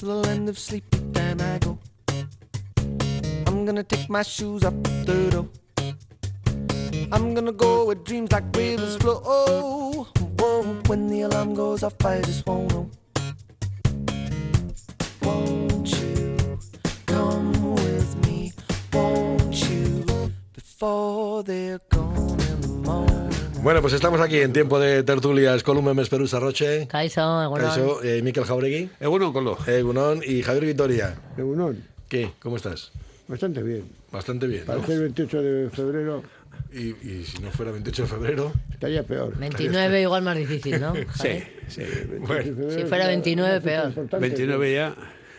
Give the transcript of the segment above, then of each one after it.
till the land of sleep, then I go. I'm gonna take my shoes up the door. I'm gonna go where dreams like rivers flow. Whoa, when the alarm goes off, I just won't know. Bueno, pues estamos aquí en tiempo de tertulias Columna Mesperusa Roche, Kaixo, egunon. Caixo, eh, Miquel Jauregui, Eh, bueno, con lo. eh, Gunón y Javier Vitoria. Egunon, ¿Qué? ¿Cómo estás? bastante bien. Bastante bien, ¿no? Para ser 28 de febrero Y, y si no fuera 28 de febrero, estaría peor. 29 igual más difícil, ¿no? Sí, sí. bueno, Si fuera 29, peor. 29 ya.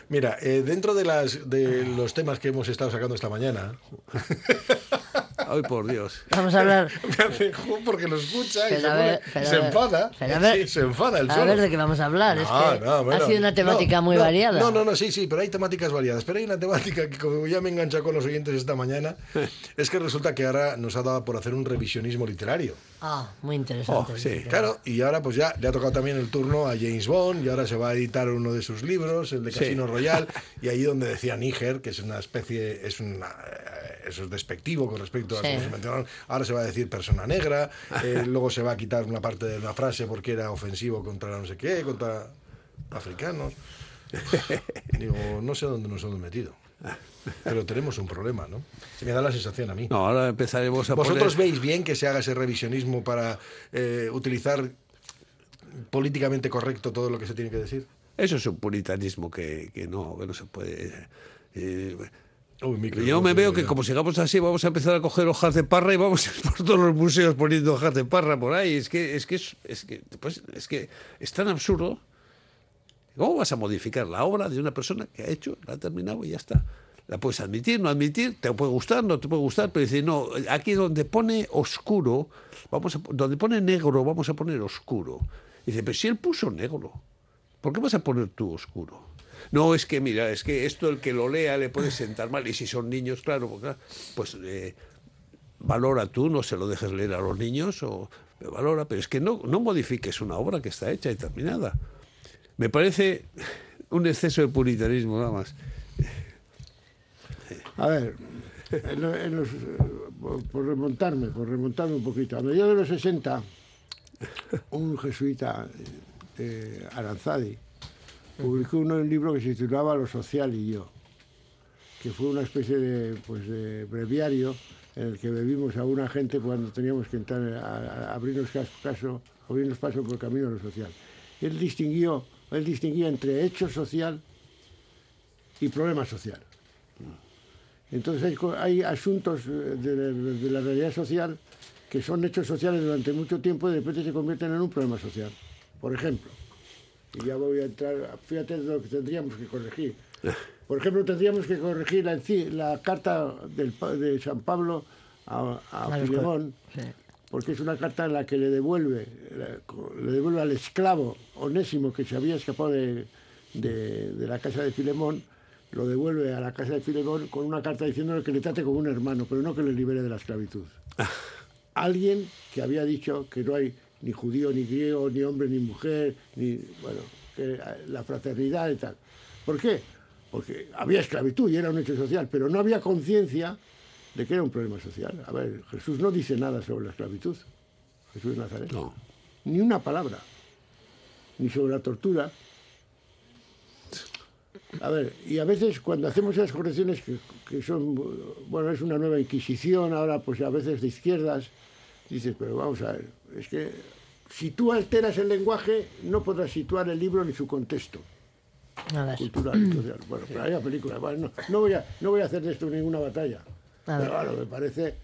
Mira, eh, dentro de, las, de los temas que hemos estado sacando esta mañana, Ay, por Dios. Vamos a hablar. me hace porque lo escucha y se, a ver, pone- pero se a ver, enfada. a ver, Sí, se enfada el A solo. ver de qué vamos a hablar. es que no, bueno, ha sido una temática no, muy variada. No, no, no, sí, sí, pero hay temáticas variadas. Pero hay una temática que, como ya me engancha con los oyentes esta mañana, es que resulta que ahora nos ha dado por hacer un revisionismo literario. Ah, muy interesante. Oh, sí. Claro, y ahora pues ya le ha tocado también el turno a James Bond y ahora se va a editar uno de sus libros, el de Sí. Casino Royal, y ahí donde decía Níger, que es una especie, es una, eso es despectivo con respecto a Sí. lo que se mencionaron, ahora se va a decir persona negra, eh, luego se va a quitar una parte de una frase porque era ofensivo contra no sé qué, contra africanos. Digo, no sé dónde nos hemos metido. Pero tenemos un problema, ¿no? Se me da la sensación a mí. No, ahora empezaremos a ¿Vosotros poner... veis bien que se haga ese revisionismo para eh, utilizar políticamente correcto todo lo que se tiene que decir? Eso es un puritanismo que, que no, que no se puede... eh, Uy, yo me veo que como sigamos así vamos a empezar a coger hojas de parra y vamos a ir por todos los museos poniendo hojas de parra por ahí. Es que es que es, es que pues, es que es tan absurdo. ¿Cómo vas a modificar la obra de una persona que ha hecho, la ha terminado y ya está? La puedes admitir, no admitir, te puede gustar, no te puede gustar, pero dice, no, aquí donde pone oscuro, vamos a, donde pone negro, vamos a poner oscuro. Dice, pero si él puso negro, ¿por qué vas a poner tú oscuro? No, es que mira, es que esto el que lo lea le puede sentar mal. Y si son niños, claro, pues, claro, pues eh, valora tú, no se lo dejes leer a los niños, o valora, pero es que no, no modifiques una obra que está hecha y terminada. Me parece un exceso de puritanismo, nada más. A ver, en lo- en los- por, remontarme, por remontarme un poquito. A mediados de los 60, un jesuita de Aranzadi publicó un libro que se titulaba Lo social y yo, que fue una especie de, pues, de breviario en el que bebimos a una gente cuando teníamos que entrar a, abrirnos cas- caso, abrirnos paso por el camino de lo social. Él distinguió, él distinguía entre hecho social y problema social. Entonces hay, hay asuntos eh, de, de la realidad social que son hechos sociales durante mucho tiempo y de repente se convierten en un problema social. Por ejemplo, y ya voy a entrar, fíjate de lo que tendríamos que corregir. Por ejemplo, tendríamos que corregir la, carta del de San Pablo a, a Filemón, sí. porque es una carta en la que le devuelve, le le devuelve al esclavo onésimo que se había escapado de, de- de la casa de Filemón, lo devuelve a la casa de Filemón con una carta diciéndole que le trate como un hermano, pero no que le libere de la esclavitud. Alguien que había dicho que no hay ni judío ni griego, ni hombre ni mujer, ni, bueno, que la fraternidad y tal. ¿Por qué? Porque había esclavitud y era un hecho social, pero no había conciencia de que era un problema social. A ver, Jesús no dice nada sobre la esclavitud. Jesús de Nazaret. No. Ni una palabra. Ni sobre la tortura. A ver, y a veces cuando hacemos esas correcciones que, que son, bueno, es una nueva inquisición, ahora pues a veces de izquierdas, dices, pero vamos a ver, es que si tú alteras el lenguaje, no podrás situar el libro ni su contexto cultural y social. Bueno, pero hay películas. Bueno, no, no voy a, no voy a hacer de esto ninguna batalla. Pero bueno, me parece.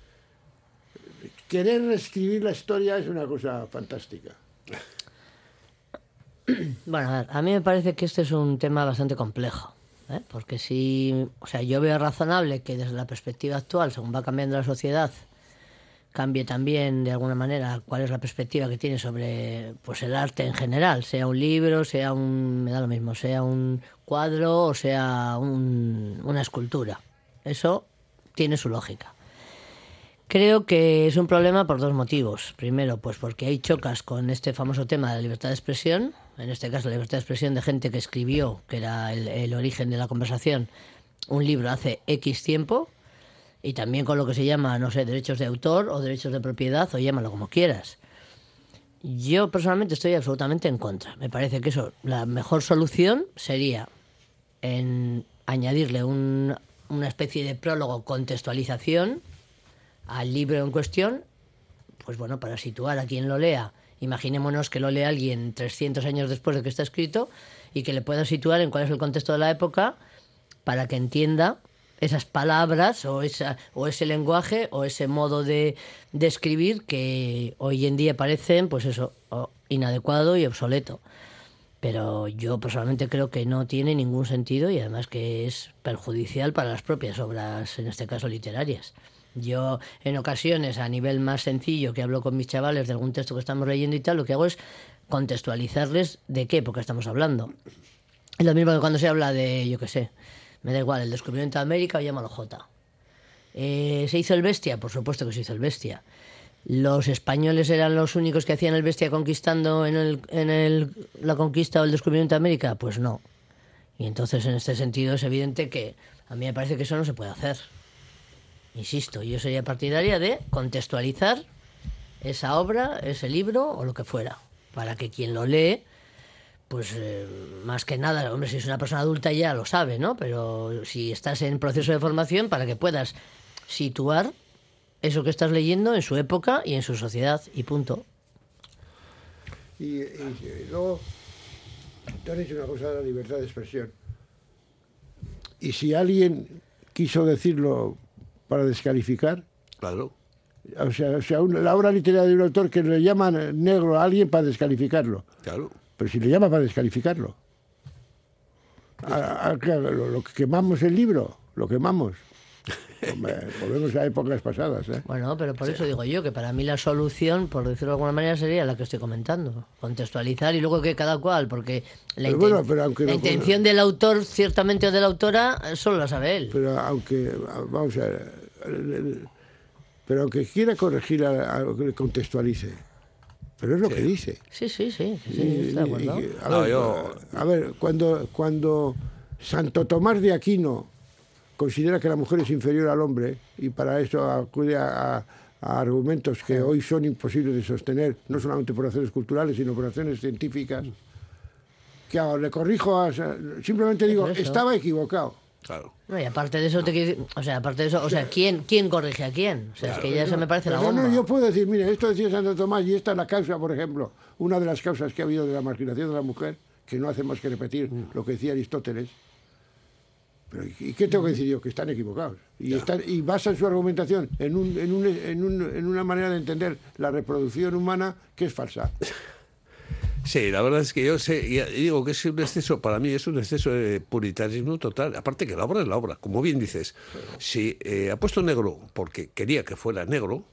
Querer reescribir la historia es una cosa fantástica. Bueno, a ver, a mí me parece que este es un tema bastante complejo. ¿eh? Porque si, o sea, yo veo razonable que desde la perspectiva actual, según va cambiando la sociedad, cambie también de alguna manera cuál es la perspectiva que tiene sobre pues el arte en general, sea un libro, sea un, me da lo mismo, sea un cuadro o sea un- una escultura. Eso tiene su lógica. Creo que es un problema por dos motivos. Primero, pues porque hay chocas con este famoso tema de la libertad de expresión, en este caso la libertad de expresión de gente que escribió, que era el, el origen de la conversación, un libro hace X tiempo, y también con lo que se llama, no sé, derechos de autor o derechos de propiedad, o llámalo como quieras. Yo personalmente estoy absolutamente en contra. Me parece que eso, la mejor solución sería en añadirle un- una especie de prólogo, contextualización al libro en cuestión, pues bueno, para situar a quien lo lea. Imaginémonos que lo lea alguien 300 años después de que está escrito y que le pueda situar en cuál es el contexto de la época para que entienda esas palabras o, esa, o ese lenguaje o ese modo de, de escribir que hoy en día parecen, pues eso, inadecuado y obsoleto. Pero yo personalmente creo que no tiene ningún sentido y además que es perjudicial para las propias obras, en este caso literarias. Yo en ocasiones, a nivel más sencillo, que hablo con mis chavales de algún texto que estamos leyendo y tal, lo que hago es contextualizarles de qué época estamos hablando. Es lo mismo que cuando se habla de, yo qué sé, me da igual, el descubrimiento de América o llámalo J. Eh, ¿Se hizo el bestia? Por supuesto que se hizo el bestia. ¿Los españoles eran los únicos que hacían el bestia conquistando en, el, en el, la conquista o el descubrimiento de América? Pues no. Y entonces, en este sentido, es evidente que a mí me parece que eso no se puede hacer. Insisto, yo sería partidaria de contextualizar esa obra, ese libro o lo que fuera, para que quien lo lee, pues eh, más que nada, hombre, si es una persona adulta ya lo sabe, ¿no? Pero si estás en proceso de formación, para que puedas situar eso que estás leyendo en su época y en su sociedad, y punto. Y, y luego, te has dicho una cosa de la libertad de expresión. Y si alguien quiso decirlo para descalificar, Claro. o sea, o sea un- la obra literaria de un autor que le llaman negro a alguien para descalificarlo, Claro. Pero si le llama para descalificarlo. A- a- claro, lo, lo que quemamos el libro, lo quemamos. Hombre, volvemos a épocas pasadas. ¿eh? Bueno, pero por eso digo yo que para mí la solución, por decirlo de alguna manera, sería la que estoy comentando. Contextualizar y luego que cada cual, porque la, Pero bueno, la no- intención del autor, ciertamente, o de la autora, solo la sabe él. Pero aunque, vamos a ver, pero aunque quiera corregir a, a lo que le contextualice, pero es lo que dice. Sí, sí, sí, sí, Y- a, No, ver, yo- a ver, cuando, cuando Santo Tomás de Aquino considera que la mujer es inferior al hombre y para eso acude a, a- a argumentos que hoy son imposibles de sostener, no solamente por razones culturales, sino por razones científicas, que ahora le corrijo, a, simplemente digo, estaba equivocado. Claro. No, y aparte de eso, te quiero decir- o sea, aparte de eso, o sea, ¿quién, quién corrige a quién? O sea, es que ya eso me parece la Pero no, bomba. yo puedo decir, mire, esto decía Santo Tomás y esta es la causa, por ejemplo, una de las causas que ha habido de la marginación de la mujer, que no hace más que repetir Mm. lo que decía Aristóteles. Pero ¿y y qué tengo que decir yo? Que están equivocados. Y, están, y basan su argumentación en, un, en, un- en un- en una manera de entender la reproducción humana que es falsa. Sí, la verdad es que yo sé, y digo que es un exceso, para mí es un exceso de puritanismo total. Aparte que la obra es la obra, como bien dices. Si eh, ha puesto negro porque quería que fuera negro,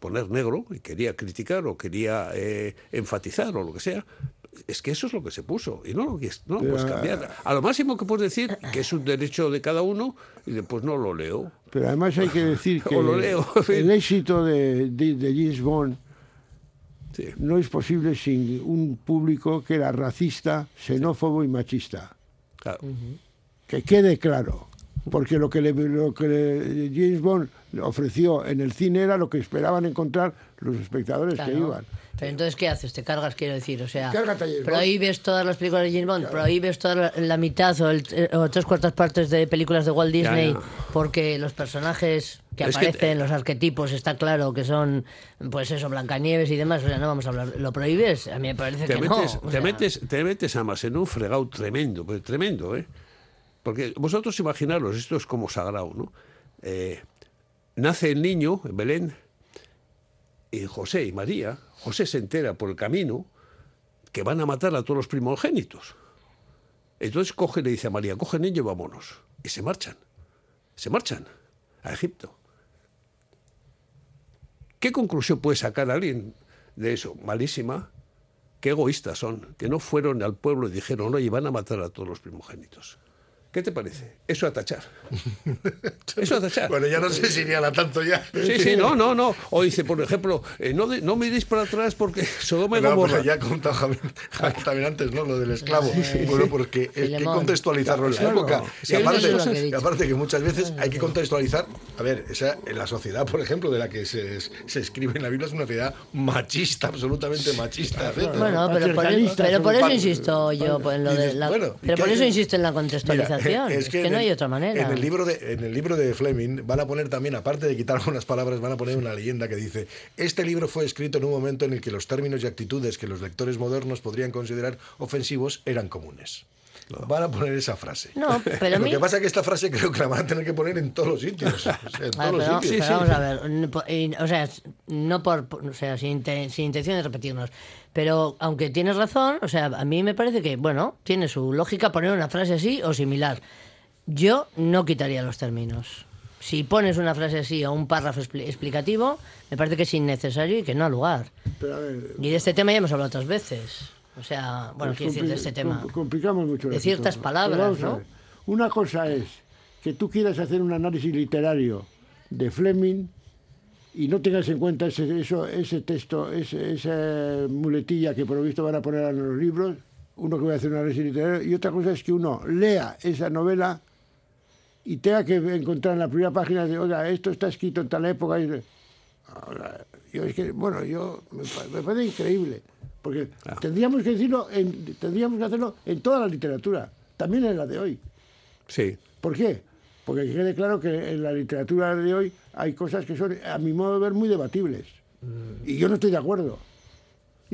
poner negro, y quería criticar o quería eh, enfatizar o lo que sea, es que eso es lo que se puso y no lo, no lo puedes cambiar. A lo máximo que puedes decir que es un derecho de cada uno y después no lo leo. Pero además hay que decir que O lo leo, en fin. el éxito de, de, de James Bond Sí. no es posible sin un público que era racista, xenófobo y machista. Claro. Que quede claro. Porque lo que, le, lo que le- James Bond le ofreció en el cine era lo que esperaban encontrar los espectadores Claro. que iban. Pero entonces, ¿qué haces? Te cargas, quiero decir. O sea, prohíbes todas las películas de James Bond, prohíbes toda la, la mitad o, el- o tres cuartas partes de películas de Walt Disney ya. porque los personajes que Es que aparecen, te- los arquetipos, está claro que son, pues eso, Blancanieves y demás. O sea, no vamos a hablar. ¿Lo prohíbes? A mí me parece te que metes, no. o te sea, metes, te metes además en un fregado tremendo, pero tremendo, ¿eh? Porque vosotros imaginaros, esto es como sagrado, ¿no? Eh, nace el niño en Belén y José y María, José se entera por el camino que van a matar a todos los primogénitos. Entonces coge y le dice a María, coge el niño y vámonos. Y se marchan, se marchan a Egipto. ¿Qué conclusión puede sacar alguien de eso? Malísima. Qué egoístas son, que no fueron al pueblo y dijeron, oye, van a matar a todos los primogénitos. ¿Qué te parece? Eso a tachar. Eso a tachar. Bueno, ya no sé si iría a la tanto ya. Sí, sí, no, no, no. O dice, por ejemplo, eh, no, de- no miréis para atrás porque Sodoma y No, Gomorra. pues ya ha contado Javier, Javier también antes, ¿no? Lo del esclavo. Bueno, porque es que Filemón. contextualizarlo en la Claro. época. Sí, y, aparte, que y aparte que muchas veces hay que contextualizar. A ver, esa, en la sociedad, por ejemplo, de la que se, se escribe en la Biblia es una sociedad machista, absolutamente machista. Bueno, pero por, pero eso insisto yo pues, en lo de la, bueno, ¿y pero por hay eso insisto en la Mira, es, que, no hay otra manera. En el libro de, en el libro de Fleming van a poner también, aparte de quitar algunas palabras, van a poner una leyenda que dice: Este libro fue escrito en un momento en el que los términos y actitudes que los lectores modernos podrían considerar ofensivos eran comunes. Van a poner esa frase. No, pero Lo mí- que pasa es que esta frase creo que la van a tener que poner en todos los sitios. o sea, en Vale, todos pero, los sitios. pero vamos a ver, o sea, no por, o sea, sin, sin intención de repetirnos, pero aunque tienes razón, o sea, a mí me parece que, bueno, tiene su lógica poner una frase así o similar. Yo no quitaría los términos. Si pones una frase así o un párrafo expli- explicativo, me parece que es innecesario y que no ha lugar. Pero a ver, Y de este tema ya hemos hablado otras veces. O sea, bueno, pues quiero decir, de este tema. com- Complicamos mucho. De ciertas palabras, ¿no? ver. Una cosa es que tú quieras hacer un análisis literario de Fleming y no tengas en cuenta ese, eso, ese texto, ese, esa muletilla que por lo visto van a poner en los libros, uno que va a hacer un análisis literario, y otra cosa es que uno lea esa novela y tenga que encontrar en la primera página de, oiga, esto está escrito en tal época. Y, Ahora, yo es que, bueno, yo me parece increíble, porque tendríamos que decirlo, en- tendríamos que hacerlo en toda la literatura, también en la de hoy. Sí. ¿Por qué? Porque que quede claro que en la literatura de hoy hay cosas que son, a mi modo de ver, muy debatibles. Y yo no estoy de acuerdo.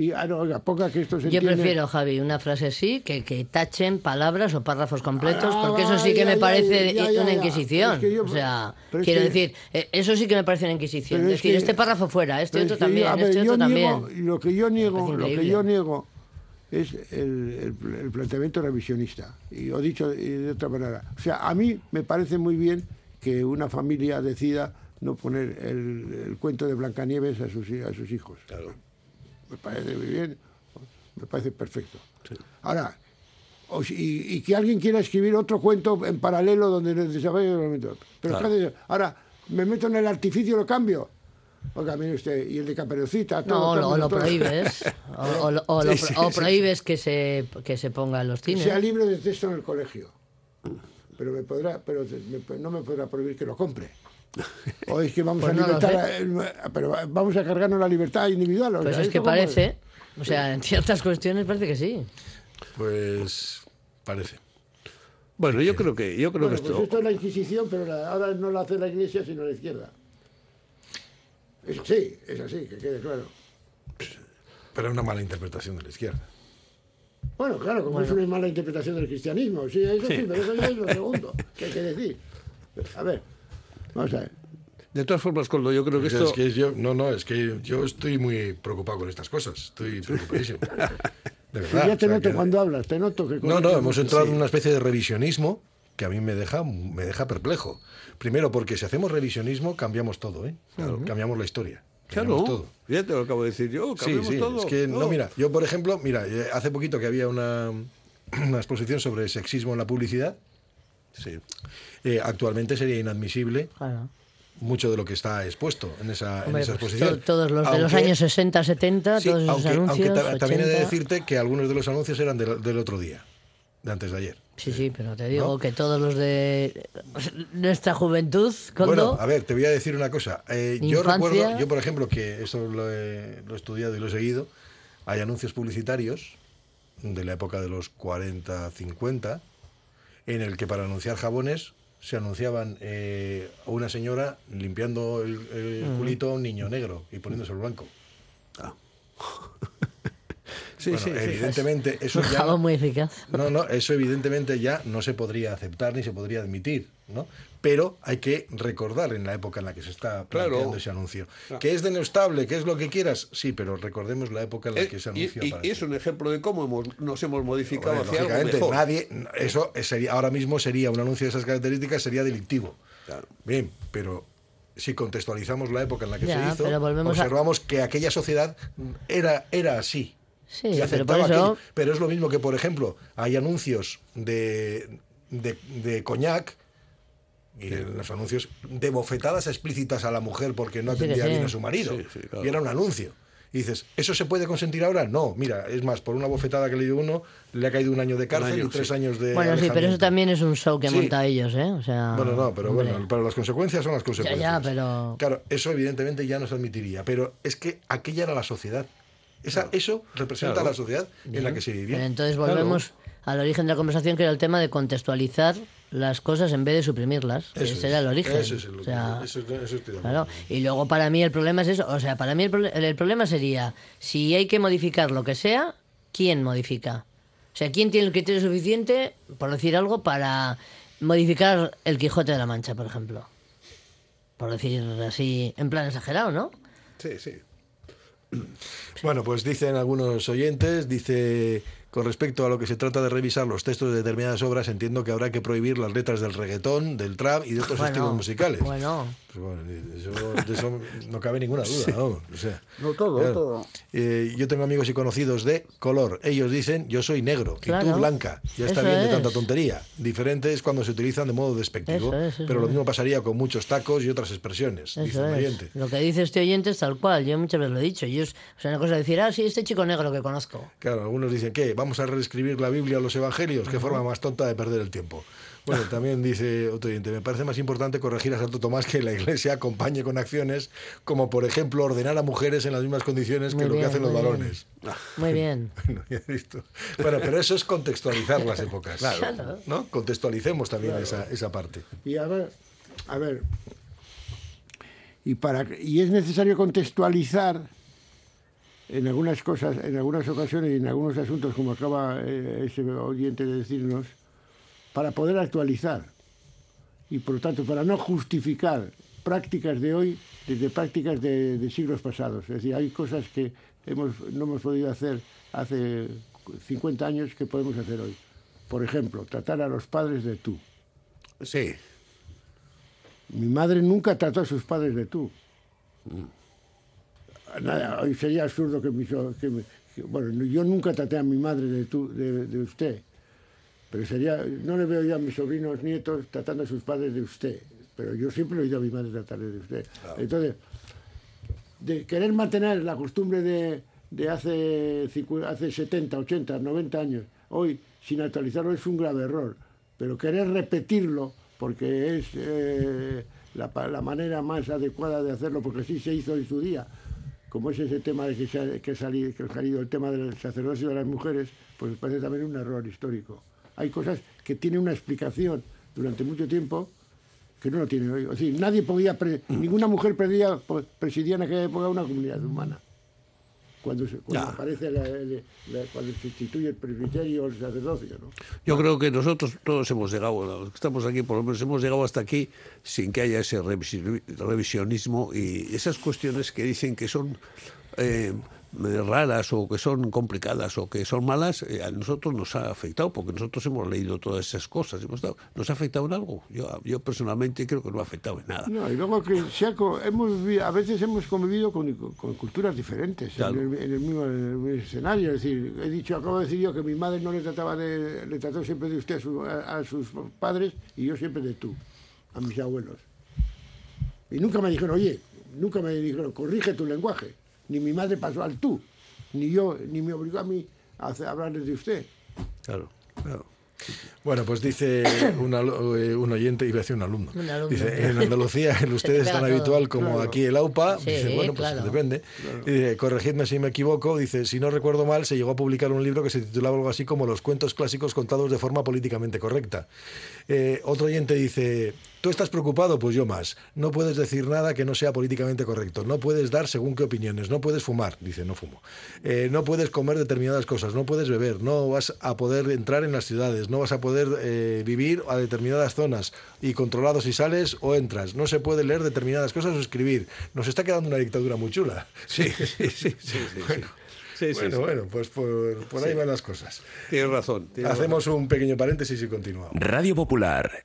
Y, ah, no, oiga, ponga que esto se Yo entiende- prefiero, Javi, una frase así que, que tachen palabras o párrafos completos, Ah, porque eso sí que ya, me ya, parece ya, ya, una inquisición. Es que yo- o sea, quiero que- decir, eh, eso sí que me parece una inquisición. Pero Es decir, que- este párrafo fuera, este otro yo- también, ver, este otro niego- también. Lo que yo niego, lo que yo niego es el, el- el planteamiento revisionista. Y o dicho de, de otra manera. O sea, a mí me parece muy bien que una familia decida no poner el, el cuento de Blancanieves a sus, a sus hijos. Me parece muy bien, me parece perfecto. Ahora, o si- y, y que alguien quiera escribir otro cuento en paralelo donde no desarrolle el momento. Pero ¿qué hace? ahora me meto en el artificio y lo cambio. Oiga, mire usted, y el de Caperucita, todo. No, o lo, lo todo. prohíbes. O, o lo- Sí, sí, o sí, prohíbes que se, que se ponga en los Que cines. sea libre de texto en el colegio. Pero me podrá, pero me- no me podrá prohibir que lo compre. O es que vamos Pues a no a- pero vamos a cargarnos la libertad individual. o Pues sea, es que ¿esto cómo parece, o sea, en ciertas cuestiones parece que sí. Pues parece. Bueno, yo creo que, yo creo Bueno, que pues esto. esto es la Inquisición, pero la- ahora no lo hace la Iglesia, sino la izquierda. Es así, es así, que quede claro. Pero es una mala interpretación de la izquierda. Bueno, claro, como es una mala interpretación del cristianismo. Sí, eso sí, pero eso ya es lo segundo que hay que decir. A ver, vamos a ver. De todas formas, Coldo, yo creo que O sea, esto. es que yo, no, no, es que yo estoy muy preocupado con estas cosas. Estoy preocupadísimo. De Sí, verdad. ya te o sea, noto que- cuando hablas, te noto que... No, no, hemos entrado en una especie de revisionismo que a mí me deja, me deja perplejo. Primero, porque si hacemos revisionismo, cambiamos todo, ¿eh? Cambiamos la historia. Claro, Cambiamos todo. ya te lo acabo de decir yo, Sí, cambiamos sí, todo. es que, no, mira, yo por ejemplo, mira, eh, hace poquito que había una, una exposición sobre sexismo en la publicidad, Sí. eh, actualmente sería inadmisible Claro. mucho de lo que está expuesto en esa, en Hombre, esa pues exposición. to- todos los de los Aunque- años 60, 70, sí, todos esos aunque, anuncios. aunque ta- también he de 80. decirte que algunos de los anuncios eran del, del otro día, de antes de ayer. Sí, sí, pero te digo ¿No? que todos los de nuestra juventud, cuando Bueno, a ver, te voy a decir una cosa. Eh, yo recuerdo, yo por ejemplo, que eso lo he, lo he estudiado y lo he seguido, hay anuncios publicitarios de la época de los 40, 50, en el que para anunciar jabones se anunciaban eh, a una señora limpiando el, el culito a un niño negro y poniéndose el blanco. Sí, Bueno, sí, sí. evidentemente eso un ya... muy eficaz. No, no, eso evidentemente ya no se podría aceptar ni se podría admitir, ¿no? Pero hay que recordar en la época en la que se está planteando Claro. ese anuncio. Que es denostable, que es lo que quieras, sí, pero recordemos la época en la Eh, que se anunció. y- para y es esto. un ejemplo de cómo hemos, nos hemos modificado hacia algo lógicamente, mejor. nadie, eso sería, ahora mismo sería un anuncio de esas características, sería delictivo. Claro. Bien, pero si contextualizamos la época en la que Ya, se hizo, a- observamos que aquella sociedad era, era así. Sí, y pero aceptaba por eso-. Pero es lo mismo que, por ejemplo, hay anuncios de de, de coñac y en los anuncios de bofetadas explícitas a la mujer porque no atendía bien a su marido. Claro. Y era un anuncio. Y dices, ¿eso se puede consentir ahora? No, mira, es más, por una bofetada que le dio uno, le ha caído un año de cárcel año, y tres sí. años de. Bueno, sí, pero eso también es un show que Sí. monta ellos, ¿eh? O sea, Bueno, no, pero hombre. bueno, pero las consecuencias son las consecuencias. ya, pero- Claro, eso evidentemente ya no se admitiría, pero es que aquella era la sociedad. Esa, Eso representa Claro. la sociedad en la que se Pero vivía. entonces volvemos al origen de la conversación, que era el tema de contextualizar las cosas en vez de suprimirlas. Eso Ese era es, el origen. Eso es el- O sea, eso- eso estoy de acuerdo. Claro, y luego para mí el problema es eso, o sea, para mí el, el problema sería, si hay que modificar lo que sea, ¿quién modifica? O sea, ¿quién tiene el criterio suficiente, por decir algo, para modificar el Quijote de la Mancha, por ejemplo? Por decir así, en plan exagerado, ¿no? Sí, sí. Bueno, pues dicen algunos oyentes, dice, con respecto a lo que se trata de revisar los textos de determinadas obras, entiendo que habrá que prohibir las letras del reggaetón, del trap y de otros Bueno, estilos musicales. Bueno, Pues bueno, de eso, de eso no cabe ninguna duda, ¿no? O sea, No todo, claro. todo. Eh, yo tengo amigos y conocidos de color. Ellos dicen, yo soy negro y Claro. tú blanca. Ya está Eso bien de tanta tontería. Diferente es cuando se utilizan de modo despectivo. Eso es, eso pero lo mismo pasaría con muchos tacos y otras expresiones, dice oyente. Lo que dice este oyente es tal cual, yo muchas veces lo he dicho. Yo es, o sea, una cosa es decir, ah, sí, este chico negro que conozco. Claro, algunos dicen, ¿qué? ¿Vamos a reescribir la Biblia o los evangelios? ¿Qué forma más tonta de perder el tiempo? Bueno, también dice otro oyente, me parece más importante corregir a Santo Tomás que la Iglesia acompañe con acciones como, por ejemplo, ordenar a mujeres en las mismas condiciones que Muy lo que hacen los bien. varones. Muy bien. Bueno, ya he visto. Bueno, pero eso es contextualizar las épocas. Claro. ¿no? Contextualicemos también esa, esa parte. Y a ver, a ver, y, para, y es necesario contextualizar en algunas cosas, en algunas ocasiones y en algunos asuntos, como acaba eh, ese oyente de decirnos, para poder actualizar. Y por lo tanto, para no justificar prácticas de hoy desde prácticas de, de siglos pasados. Es decir, hay cosas que hemos, no hemos podido hacer hace 50 años que podemos hacer hoy. Por ejemplo, tratar a los padres de tú. Sí. Mi madre nunca trató a sus padres de tú. Nada, hoy sería absurdo que, me- que- bueno, yo nunca traté a mi madre de tú, de, de usted. Pero sería, no le veo yo a mis sobrinos nietos tratando a sus padres de usted. Pero yo siempre he oído a mi madre tratarle de usted. Entonces, de querer mantener la costumbre de, de hace, hace 70, 80, 90 años, hoy sin actualizarlo es un grave error. Pero querer repetirlo, porque es eh, la, manera más adecuada de hacerlo, porque así se hizo en su día, como es ese tema de que, se ha, que, ha salido, que ha salido el tema del sacerdocio de las mujeres, pues me parece también un error histórico. Hay cosas que tienen una explicación durante mucho tiempo que no lo tienen hoy. Es decir, nadie podía, pre- ninguna mujer presidía, po- presidía en aquella época una comunidad humana. Cuando, se, cuando aparece la- el- la- cuando se instituye el presbiterio o el sacerdocio, ¿no? Yo creo que nosotros todos hemos llegado, los que estamos aquí por lo menos hemos llegado hasta aquí sin que haya ese revisi- revisionismo y esas cuestiones que dicen que son eh, raras o que son complicadas o que son malas, eh, a nosotros nos ha afectado porque nosotros hemos leído todas esas cosas. Hemos estado- ¿Nos ha afectado en algo? Yo, yo personalmente creo que no ha afectado en nada. No, y luego que se ha hemos, a veces hemos convivido con, con culturas diferentes Claro. en, el, en el mismo, en el mismo escenario. Es decir, he dicho, acabo de decir yo que mi madre no le trataba de, le trató siempre de usted a, su- a- a sus padres y yo siempre de tú, a mis abuelos. Y nunca me dijeron, oye, nunca me dijeron, corrige tu lenguaje. Ni mi madre pasó al tú, ni yo, ni me obligó a mí a hablarles de usted. Claro, claro. Bueno, pues dice eh, un oyente, iba a decir un alumno. Un alumno. Dice, en Andalucía el usted te es tan todo. habitual como Claro. aquí el AUPA. Sí, dice, bueno, pues claro. depende. Y dice, corregidme si me equivoco. Dice, si no recuerdo mal, se llegó a publicar un libro que se titulaba algo así como Los cuentos clásicos contados de forma políticamente correcta. Eh, otro oyente dice, tú estás preocupado, pues yo más. No puedes decir nada que no sea políticamente correcto. No puedes dar según qué opiniones. No puedes fumar. Dice, no fumo. Eh, no puedes comer determinadas cosas. No puedes beber. No vas a poder entrar en las ciudades. No vas a poder eh, vivir a determinadas zonas y controlado si sales o entras. No se puede leer determinadas cosas o escribir. Nos está quedando una dictadura muy chula. Sí, sí, sí, sí, sí, sí. Sí, sí, bueno, sí. bueno, pues por, por ahí van las cosas. Tienes razón. tienes Hacemos un pequeño paréntesis y continuamos. Radio Popular,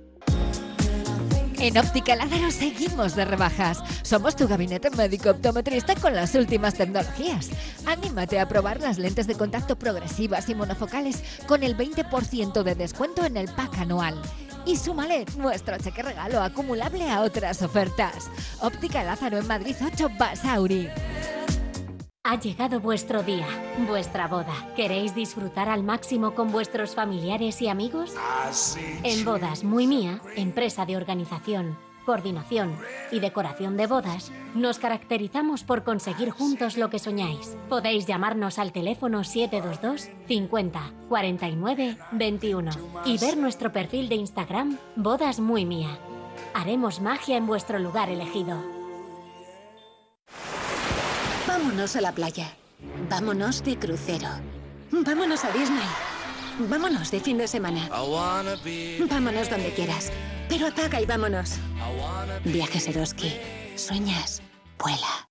En Óptica Lázaro seguimos de rebajas. Somos tu gabinete médico optometrista con las últimas tecnologías. Anímate a probar las lentes de contacto progresivas y monofocales con el 20% de descuento en el pack anual. Y súmale nuestro cheque regalo acumulable a otras ofertas. Óptica Lázaro en Madrid 8 Basauri. Ha llegado vuestro día, vuestra boda. ¿Queréis disfrutar al máximo con vuestros familiares y amigos? En Bodas Muy Mía, empresa de organización, coordinación y decoración de bodas, nos caracterizamos por conseguir juntos lo que soñáis. Podéis llamarnos al teléfono 722 50 49 21 y ver nuestro perfil de Instagram Bodas Muy Mía. Haremos magia en vuestro lugar elegido. Vámonos a la playa. Vámonos de crucero. Vámonos a Disney. Vámonos de fin de semana. Vámonos donde quieras. Pero apaga y vámonos. Viajes Eroski. Sueñas. Vuela.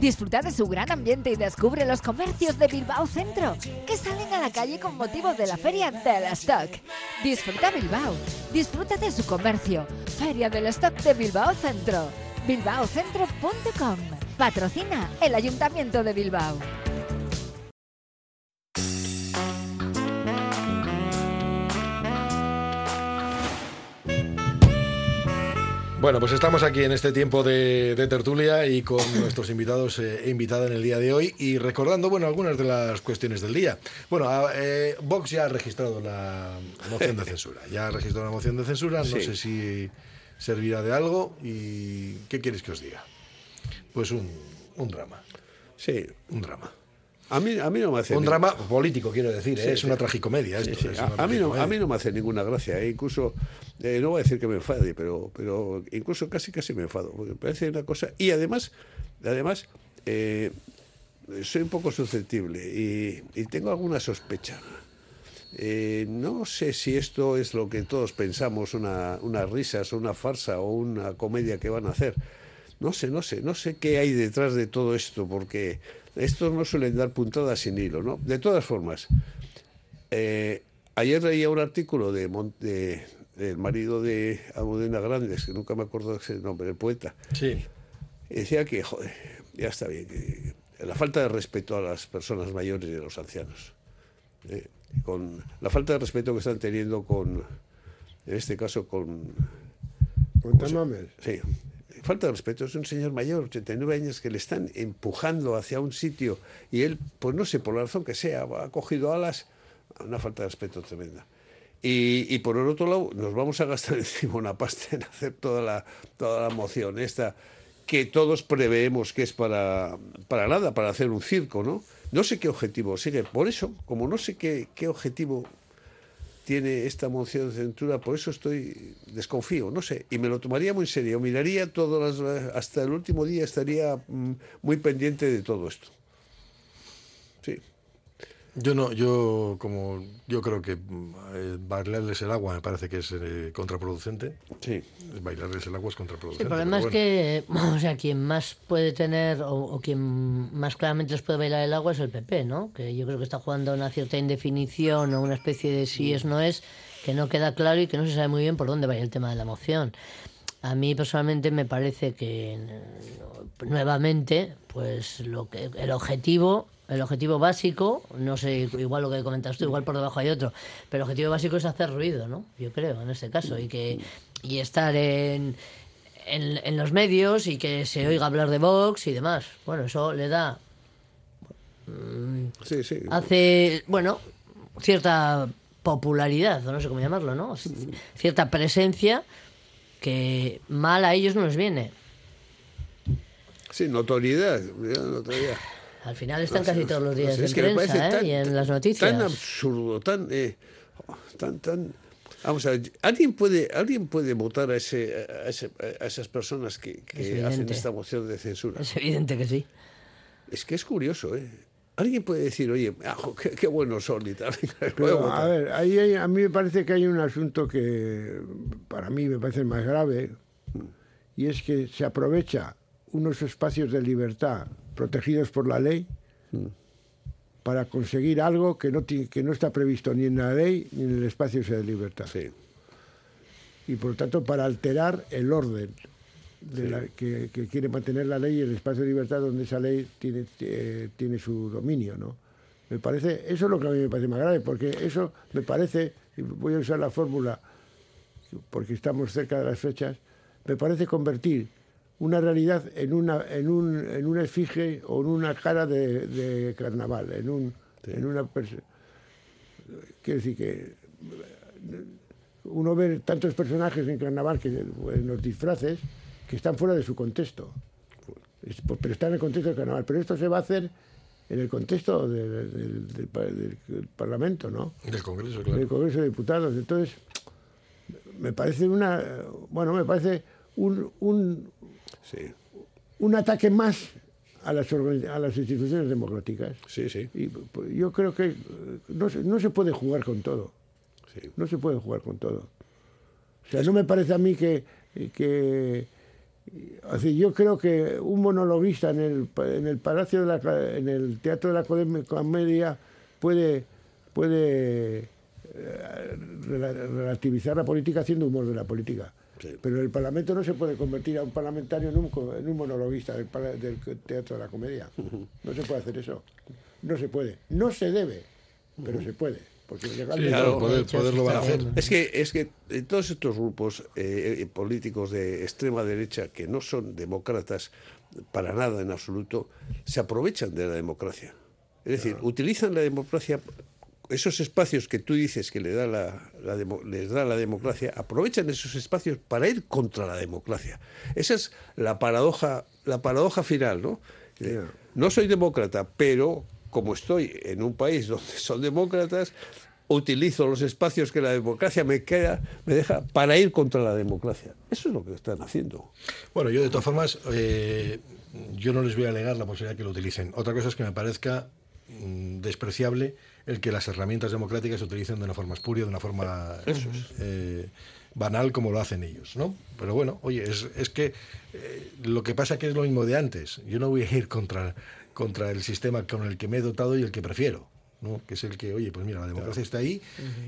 Disfruta de su gran ambiente y descubre los comercios de Bilbao Centro, que salen a la calle con motivo de la Feria del Stock. Disfruta Bilbao, disfruta de su comercio. Feria del Stock de Bilbao Centro. bilbaocentro.com. Patrocina el Ayuntamiento de Bilbao. Bueno, pues estamos aquí en este tiempo de, de tertulia y con nuestros invitados e invitada en el día de hoy y recordando, bueno, algunas de las cuestiones del día. Bueno, a- eh, Vox ya ha registrado la moción de censura. Ya ha registrado la moción de censura. No Sí. sé si servirá de algo y ¿qué quieres que os diga? Pues un, un drama. Sí. Un drama. A mí, a mí no me hace Un drama político, quiero decir. ¿eh? Es una tragicomedia esto. sí. A, una a mí no, a mí no me hace ninguna gracia. eh, Incluso, eh, no voy a decir que me enfade, pero, pero incluso casi casi me enfado. Porque me parece una cosa. Y además, además soy un poco susceptible y, y tengo alguna sospecha. No sé si esto es lo que todos pensamos, una, unas risas, una farsa o una comedia que van a hacer. No sé, no sé, no sé qué hay detrás de todo esto, porque estos no suelen dar puntadas sin hilo, ¿no? De todas formas, eh, ayer leía un artículo de, Mon- de- del marido de Almudena Grandes, que nunca me acuerdo ese nombre, el poeta, Sí. y decía que, joder, ya está bien, que la falta de respeto a las personas mayores y a los ancianos, eh, con la falta de respeto que están teniendo con, en este caso, con... Con Tamames. Sí, falta de respeto, es un señor mayor, 89 años, que le están empujando hacia un sitio y él, pues no sé, por la razón que sea, ha cogido alas, una falta de respeto tremenda. Y, y por el otro lado, nos vamos a gastar encima una pasta en hacer toda la, toda la moción esta, que todos preveemos que es para, para nada, para hacer un circo, ¿no? No sé qué objetivo sigue. Por eso, como no sé qué, qué objetivo tiene esta moción de censura, por eso estoy desconfío, no sé, y me lo tomaría muy en serio, miraría todas las, hasta el último día estaría mm, muy pendiente de todo esto. Yo no, yo como yo creo que mm, eh, bailarles el agua me parece que es eh, contraproducente. Sí. Bailarles el agua es Sí, contraproducente. el problema es pero que, o sea, quien más puede tener o, o quien más claramente les puede bailar el agua es el PP, ¿no? Que yo creo que está jugando a una cierta indefinición o una especie de si es no es, que no queda claro y que no se sabe muy bien por dónde va el tema de la moción. A mí personalmente me parece que eh, nuevamente, pues lo que el objetivo, el objetivo básico, no sé, igual lo que comentas tú, igual por debajo hay otro, pero el objetivo básico es hacer ruido, ¿no? Yo creo, en este caso, y que y estar en, en, en los medios y que se oiga hablar de Vox y demás. Bueno, eso le da Sí, sí. hace, bueno, cierta popularidad, o no sé cómo llamarlo, ¿no? Cierta presencia que mal a ellos no les viene. Sí, notoriedad. notoriedad. Al final están No casi todos los no días es en que me prensa parece ¿eh? tan- y en las noticias. Tan absurdo, tan, eh, tan, tan. Vamos a ver, ¿alguien puede, alguien puede votar a, ese, a, ese- a esas personas que, Es hacen esta moción de censura? Es evidente que sí. Es que es curioso, ¿eh? Alguien puede decir, oye, ah, jo, qué, qué buenos son y tal. Pero, a ver, ahí hay- a mí me parece que hay un asunto que para mí me parece más grave y es que se aprovecha unos espacios de libertad protegidos por la ley para conseguir algo que no, que no está previsto ni en la ley ni en el espacio de libertad. Sí. Y por lo tanto para alterar el orden de la- que, que quiere mantener la ley y el espacio de libertad donde esa ley tiene, eh, tiene su dominio, ¿no? Me parece, eso es lo que a mí me parece más grave, porque eso me parece, y voy a usar la fórmula, porque estamos cerca de las fechas, me parece convertir una realidad en una, en un, en una esfinge o en una cara de, de carnaval, en un, en una quiero decir que uno ve tantos personajes en carnaval que en los disfraces que están fuera de su contexto. Es- Pero están en el contexto del carnaval. Pero esto se va a hacer en el contexto de- de- del, del pa- del Parlamento, ¿no? Del Congreso, Del claro. Congreso de Diputados. Entonces, me parece una. Bueno, me parece un, un, Sí, un ataque más a las, a las instituciones democráticas. sí, sí. Y pues, yo creo que eh, no se, no se puede jugar con todo. sí. No se puede jugar con todo. O sea, no me parece a mí que... que así, yo creo que un monologuista en el, en el Palacio de la... En el Teatro de la Comedia puede, puede eh, rela- relativizar la política haciendo humor de la política. Sí. Pero el Parlamento no se puede convertir a un parlamentario en un, en un monologuista del, Teatro de la Comedia. No se puede hacer eso. No se puede. No se debe, pero se puede. Porque legalmente- Claro, poder, poderlo van a hacer. Es que, es que eh, todos estos grupos eh, eh, políticos de extrema derecha que no son demócratas para nada en absoluto, se aprovechan de la democracia. Es decir, utilizan la democracia, esos espacios que tú dices que le da la, la demo- les da la democracia, aprovechan esos espacios para ir contra la democracia. Esa es la paradoja, la paradoja final, ¿no? Eh, No soy demócrata, pero como estoy en un país donde son demócratas, utilizo los espacios que la democracia me queda, me deja para ir contra la democracia. Eso es lo que están haciendo. Bueno, yo de todas formas, eh, yo no les voy a alegar la posibilidad que lo utilicen. Otra cosa es que me parezca mm, despreciable el que las herramientas democráticas se utilicen de una forma espuria, de una forma eh, banal como lo hacen ellos, ¿no? Pero bueno, oye, es, es que eh, lo que pasa que es lo mismo de antes. Yo no voy a ir contra, contra el sistema con el que me he dotado y el que prefiero. ¿No? que es el que, oye, pues mira, la democracia está ahí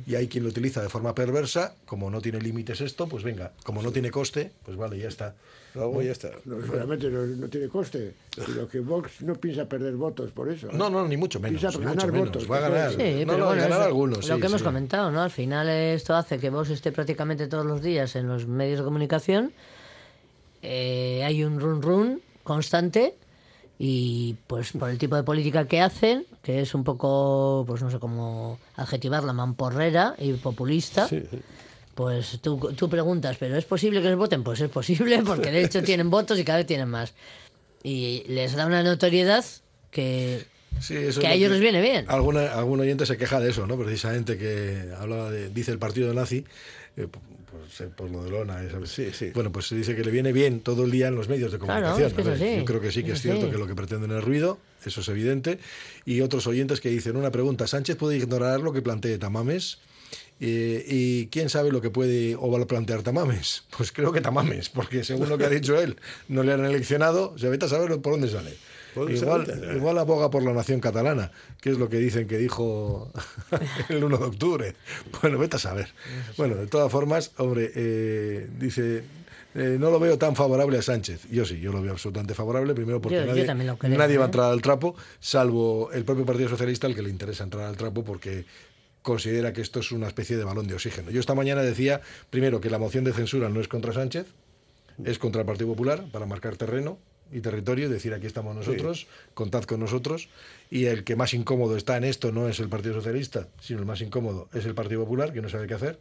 y hay quien lo utiliza de forma perversa, como no tiene límites esto, pues venga, como no tiene coste, pues vale, ya está. Luego ya está. No, seguramente no, no tiene coste. Sino que Vox no piensa perder votos por eso. ¿eh? No, no, ni mucho menos. Piensa ni ganar mucho menos. Va a ganar. porque- Sí, no, pero no, bueno, ganar es algunos. lo sí, que hemos sí. comentado, ¿no? Al final esto hace que vos esté prácticamente todos los días en los medios de comunicación. Eh, hay un run run constante y pues por el tipo de política que hacen, que es un poco, pues no sé cómo adjetivarla, mamporrera y populista. Pues tú, tú preguntas, ¿pero es posible que les voten? Pues es posible, porque de hecho tienen votos y cada vez tienen más. Y les da una notoriedad que, Sí, eso que a lo ellos les viene bien. Alguna, algún oyente se queja de eso, ¿no? Precisamente que hablaba de, dice el partido nazi, eh, por, por ser por lo de Lona. ¿sabes? Sí, sí. Bueno, pues se dice que le viene bien todo el día en los medios de Claro, comunicación. es que es A ver, así, Yo creo que sí que es cierto que lo que pretenden es ruido, eso es evidente. Y otros oyentes que dicen una pregunta, ¿Sánchez puede ignorar lo que plantee Tamames? Eh, ¿Y quién sabe lo que puede o va a plantear Tamames? Pues creo que Tamames, porque según lo que ha dicho él, no le han eleccionado, se vete a saber por dónde sale. ¿Por dónde Igual, aboga por la nación catalana, que es lo que dicen que dijo el 1 de octubre. Bueno, vete a saber. Bueno, de todas formas, hombre, eh, dice, eh, no lo veo tan favorable a Sánchez. Yo sí, yo lo veo absolutamente favorable, primero porque Yo- nadie, también lo creo, nadie va a ¿eh? entrar al trapo, salvo el propio Partido Socialista al que le interesa entrar al trapo porque considera que esto es una especie de balón de oxígeno. Yo esta mañana decía, primero, que la moción de censura no es contra Sánchez, es contra el Partido Popular para marcar terreno y territorio y decir aquí estamos nosotros, contad con nosotros. Y el que más incómodo está en esto no es el Partido Socialista, sino el más incómodo es el Partido Popular, que no sabe qué hacer.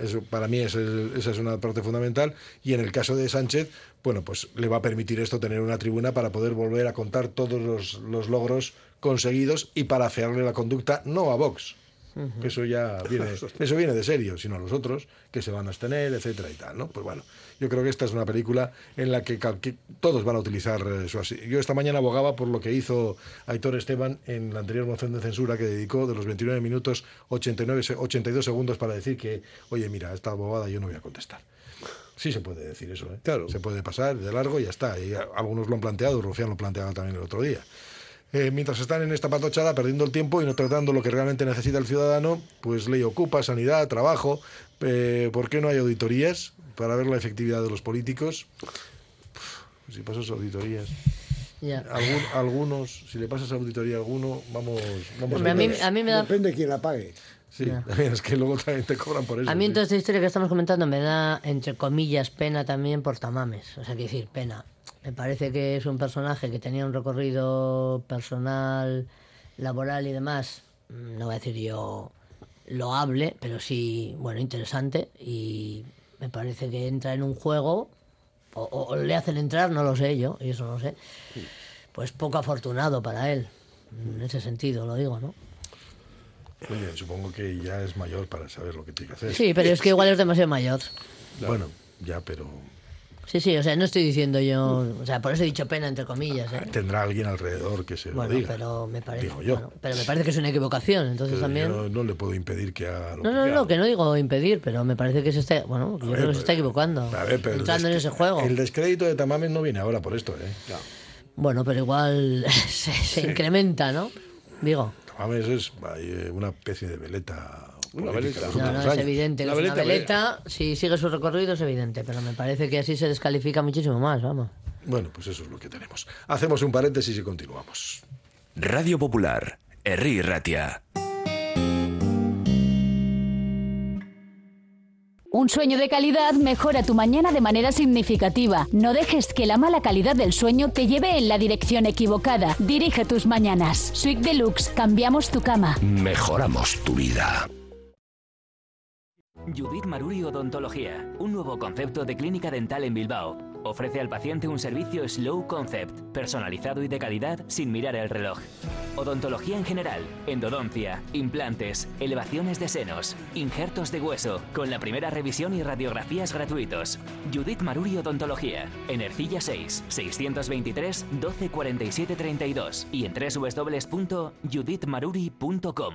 Eso para mí es el- esa es una parte fundamental. Y en el caso de Sánchez, bueno, pues le va a permitir esto tener una tribuna para poder volver a contar todos los, los logros conseguidos y para afearle la conducta no a Vox, que eso ya viene, eso viene de serio, sino a los otros que se van a abstener, etcétera y tal, ¿no? Pues bueno, yo creo que esta es una película en la que todos van a utilizar eh, su asi- Yo esta mañana abogaba por lo que hizo Aitor Esteban en la anterior moción de censura que dedicó de los 29 minutos 89, se- 82 segundos para decir que, oye, mira, esta abogada yo no voy a contestar. Sí se puede decir eso, ¿eh? Claro. Se puede pasar de largo y ya está. Y algunos lo han planteado, Rufián lo planteaba también el otro día. Eh, mientras están en esta patochada, perdiendo el tiempo y no tratando lo que realmente necesita el ciudadano, pues ley ocupa, sanidad, trabajo. eh, ¿Por qué no hay auditorías para ver la efectividad de los políticos? Uf, Si pasas auditorías, Ya. algún- algunos, si le pasas auditoría a alguno, vamos, vamos a mí, a mí me da Depende de quién la pague. Sí, es que luego también te cobran por eso. A mí en sí. toda esta historia que estamos comentando me da, entre comillas, pena también por Tamames. O sea, que decir, pena. Me parece que es un personaje que tenía un recorrido personal, laboral y demás, mm, no voy a decir yo loable, pero sí, bueno, interesante. Y me parece que entra en un juego, o, o- o le hacen entrar, no lo sé yo, y eso no lo sé. Pues poco afortunado para él. En ese sentido, lo digo, ¿no? Oye, supongo que ya es mayor para saber lo que tiene que hacer. Sí, pero es que igual es demasiado mayor. Bueno, ya, pero Sí, sí, o sea, no estoy diciendo yo, o sea, por eso he dicho pena entre comillas, ¿eh? tendrá alguien alrededor que se lo Bueno, diga. pero me parece, Digo yo. bueno, pero me parece que es una equivocación, entonces Pero también. yo no le puedo impedir que haga lo No, que no, quiera. no, que no digo impedir, pero me parece que se está, bueno, yo ver, creo que se está equivocando, A ver, pero el entrando en ese juego. El descrédito de Tamames no viene ahora por esto, ¿eh? Bueno, pero igual se, se incrementa, ¿no? Digo, Tamames es eh, una especie de veleta. Una veleta. no, no, es años. evidente La es una veleta, veleta, si sigue su recorrido es evidente, pero me parece que así se descalifica muchísimo más, vamos. Bueno, pues eso es lo que tenemos. Hacemos un paréntesis y continuamos. Radio Popular, Herri Ratia. Un sueño de calidad mejora tu mañana de manera significativa. No dejes que la mala calidad del sueño te lleve en la dirección equivocada. Dirige tus mañanas. Sweet Deluxe, cambiamos tu cama. Mejoramos tu vida. Judith Maruri Odontología, un nuevo concepto de clínica dental en Bilbao. Ofrece al paciente un servicio Slow Concept, personalizado y de calidad sin mirar el reloj. Odontología en general, endodoncia, implantes, elevaciones de senos, injertos de hueso, con la primera revisión y radiografías gratuitos. Judith Maruri Odontología, en Ercilla 6, 623 12 47 32 y en www.judithmaruri.com.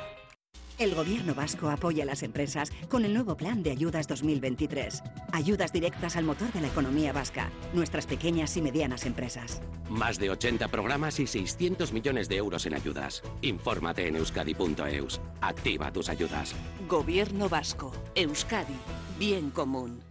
El gobierno vasco apoya a las empresas con el nuevo plan de ayudas 2023. Ayudas directas al motor de la economía vasca, nuestras pequeñas y medianas empresas. Más de 80 programas y 600 millones de euros en ayudas. Infórmate en euskadi.eus. Activa tus ayudas. Gobierno vasco. Euskadi. Bien común.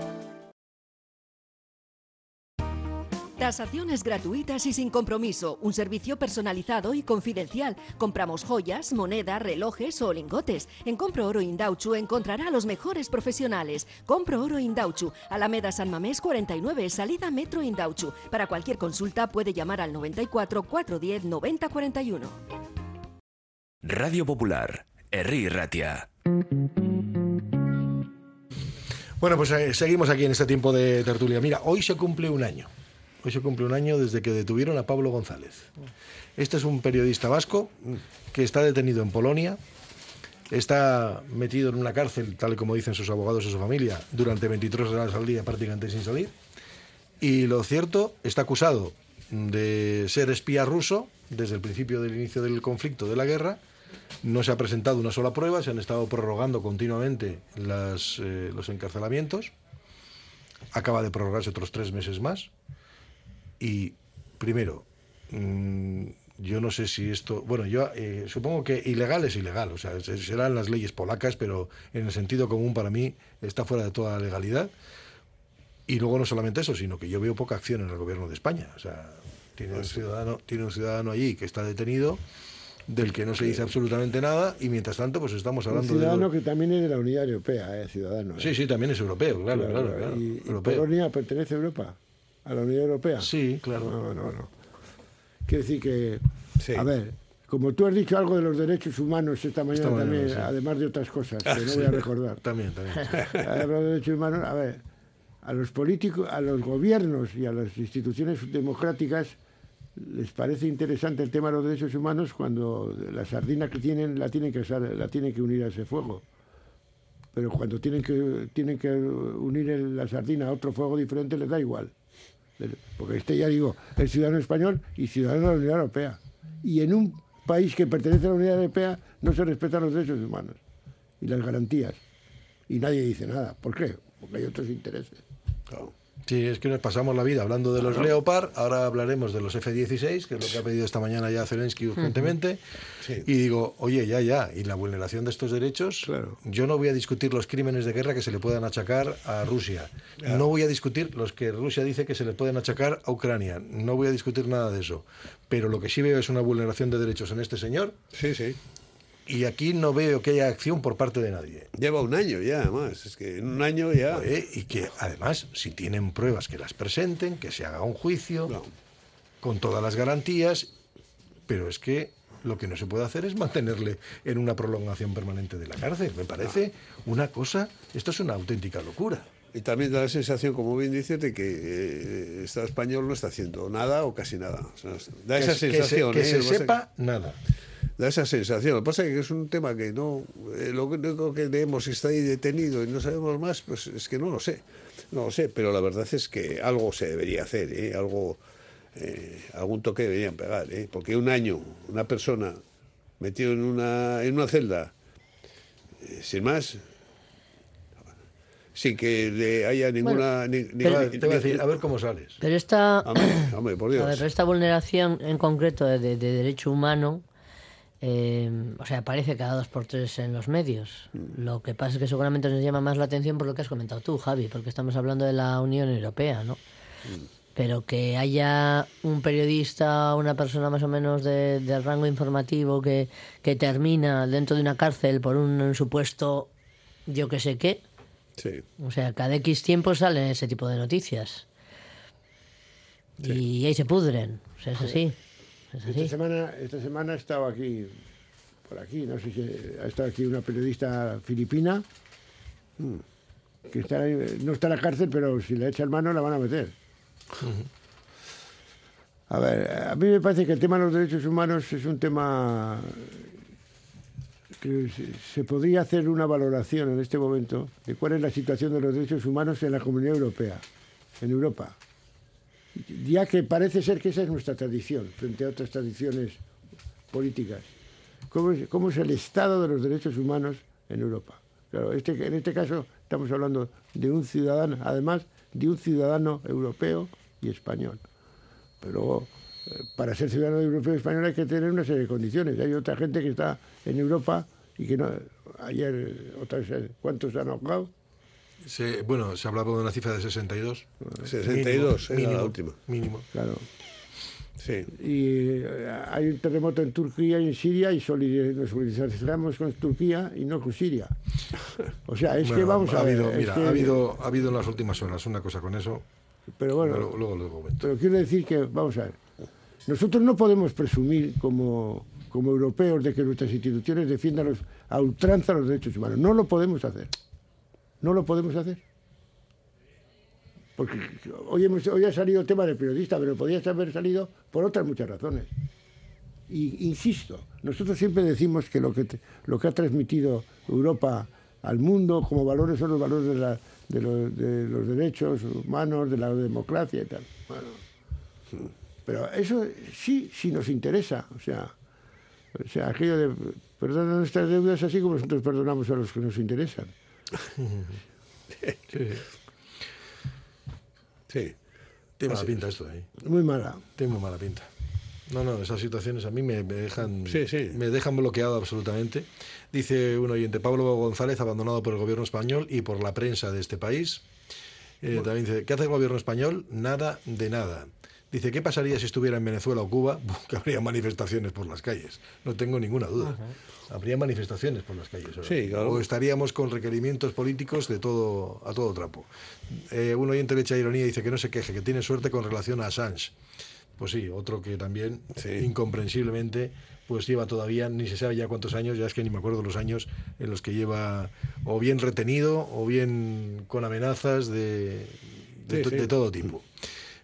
Tasaciones gratuitas y sin compromiso. Un servicio personalizado y confidencial. Compramos joyas, moneda, relojes o lingotes. En Compro Oro Indauchu encontrará a los mejores profesionales. Compro Oro Indauchu, Alameda San Mamés 49, salida Metro Indauchu. Para cualquier consulta puede llamar al 94 410 90 41. Radio Popular, Herri Ratia. Bueno, pues eh, seguimos aquí en este tiempo de tertulia. Mira, hoy se cumple un año. Hoy se cumple un año desde que detuvieron a Pablo González. Este es un periodista vasco que está detenido en Polonia, está metido en una cárcel, tal como dicen sus abogados y su familia, durante 23 horas al día prácticamente sin salir. Y lo cierto, está acusado de ser espía ruso desde el principio del inicio del conflicto, de la guerra. No se ha presentado una sola prueba, se han estado prorrogando continuamente las, eh, los encarcelamientos. Acaba de prorrogarse otros tres meses más. Y primero, mm, yo no sé si esto, bueno, yo eh, supongo que ilegal es ilegal, o sea, se- serán las leyes polacas, pero en el sentido común para mí está fuera de toda legalidad. Y luego no solamente eso, sino que yo veo poca acción en el gobierno de España. O sea, tiene un ciudadano, tiene un ciudadano allí que está detenido, del que no se dice absolutamente nada, y mientras tanto, pues estamos Un hablando de. ciudadano que también es de la Unidad Europea, eh, ciudadano. eh. Sí, sí, también es europeo, claro, claro, claro. ¿Y, y europeo. Polonia pertenece a Europa? ¿A la Unión Europea? Sí, claro. No, no, no. Quiere decir que, a ver, como tú has dicho algo de los derechos humanos esta mañana, mañana, también, sí. además de otras cosas que no Sí. voy a recordar. También, también. De derechos humanos, a ver, a los políticos, a los gobiernos y a las instituciones democráticas les parece interesante el tema de los derechos humanos cuando la sardina que tienen la tienen que la tienen que unir a ese fuego. Pero cuando tienen que tienen que unir el- la sardina a otro fuego diferente les da igual. Porque este ya digo, es ciudadano español y ciudadano de la Unión Europea. Y en un país que pertenece a la Unión Europea no se respetan los derechos humanos y las garantías. Y nadie dice nada. ¿Por qué? Porque hay otros intereses. Sí, es que nos pasamos la vida hablando de los Claro. Leopard, ahora hablaremos de los F-16, que es lo que ha pedido esta mañana ya Zelensky urgentemente, y digo, oye, ya, ya, y la vulneración de estos derechos, yo no voy a discutir los crímenes de guerra que se le puedan achacar a Rusia, Claro. no voy a discutir los que Rusia dice que se le pueden achacar a Ucrania, no voy a discutir nada de eso, pero lo que sí veo es una vulneración de derechos en este señor, Sí, sí. Y aquí no veo que haya acción por parte de nadie. Lleva un año ya, además. Es que en un año ya. Y que además, si tienen pruebas, que las presenten, que se haga un juicio, con todas las garantías, pero es que lo que no se puede hacer es mantenerle en una prolongación permanente de la cárcel. Me parece una cosa, esto es una auténtica locura. Y también da la sensación, como bien dices, de que eh, el Estado español no está haciendo nada o casi nada. O sea, da Que esa se- que se- sensación. que ¿eh? se que pasa sepa nada. Da esa sensación. Lo que pasa es que es un tema que no. eh, lo único que leemos está ahí detenido y no sabemos más, pues es que no lo sé. No lo sé, pero la verdad es que algo se debería hacer, ¿eh? algo. eh, algún toque deberían pegar, ¿eh? porque un año, una persona metido en una, en una celda, eh, sin más, sin que le haya ninguna. ni- ni- Te iba a decir, a ver cómo sales. Pero esta, Hombre, hombre, por Dios. a ver, pero esta vulneración en concreto de, de- de derecho humano, eh, o sea, aparece cada dos por tres en los medios. Mm. Lo que pasa es que seguramente nos llama más la atención por lo que has comentado tú, Javi, porque estamos hablando de la Unión Europea, ¿no? Mm. Pero que haya un periodista, una persona más o menos de, de rango informativo que, que termina dentro de una cárcel por un supuesto yo que sé qué, Sí. o sea, cada X tiempo salen ese tipo de noticias. Y ahí se pudren. O sea, es así. Es Esta semana, esta semana ha estado aquí, por aquí, no sé si ha estado aquí una periodista filipina que está, no está en la cárcel, pero si le echan mano la van a meter. A ver, a mí me parece que el tema de los derechos humanos es un tema que se podría hacer una valoración en este momento de cuál es la situación de los derechos humanos en la Comunidad Europea, en Europa. Ya que parece ser que esa es nuestra tradición frente a otras tradiciones políticas. ¿Cómo es, el estado de los derechos humanos en Europa? Claro, este, en este caso estamos hablando de un ciudadano, además de un ciudadano europeo y español. Pero eh, para ser ciudadano europeo y español hay que tener una serie de condiciones. Hay otra gente que está en Europa y que no. Ayer, otra vez, ¿cuántos han ahogado? Se- bueno, se hablaba de una cifra de 62. 62 era mínimo, la última. Mínimo. Claro. Sí. Y eh, hay un terremoto en Turquía y en Siria y nos solidarizamos con Turquía y no con Siria. O sea, es que vamos a ha ver, habido, es mira, que- ha habido, ha habido en las últimas horas una cosa con eso. Pero bueno, Luego, luego lo comento. Pero quiero decir que, vamos a ver, nosotros no podemos presumir como, como europeos de que nuestras instituciones defiendan los- a ultranza los derechos humanos. No lo podemos hacer. No lo podemos hacer. Porque hoy, hemos, hoy ha salido el tema del periodista, pero podría haber salido por otras muchas razones. Y insisto, nosotros siempre decimos que lo que, lo que ha transmitido Europa al mundo como valores son los valores de, los, de los derechos humanos, de la democracia y tal. Bueno, pero eso sí, sí nos interesa. O sea, o sea aquello de nuestras deudas así como nosotros perdonamos a los que nos interesan. Sí. Tiene mala pinta es. esto ahí. Muy mala. Tiene muy mala pinta. No, no, esas situaciones a mí me, me dejan Sí, sí. me dejan bloqueado absolutamente. Dice un oyente, Pablo González, abandonado por el gobierno español y por la prensa de este país. Eh, También dice, ¿qué hace el gobierno español? Nada de nada. Dice, ¿qué pasaría si estuviera en Venezuela o Cuba? Que habría manifestaciones por las calles. No tengo ninguna duda. Habría manifestaciones por las calles. Sí, claro. O estaríamos con requerimientos políticos de todo a todo trapo. Eh, un oyente le echa ironía y dice que no se queje, que tiene suerte con relación a Assange. Pues sí, otro que también, incomprensiblemente, pues lleva todavía, ni se sabe ya cuántos años, ya es que ni me acuerdo los años en los que lleva o bien retenido o bien con amenazas de, de, Sí, to- sí. de todo tipo.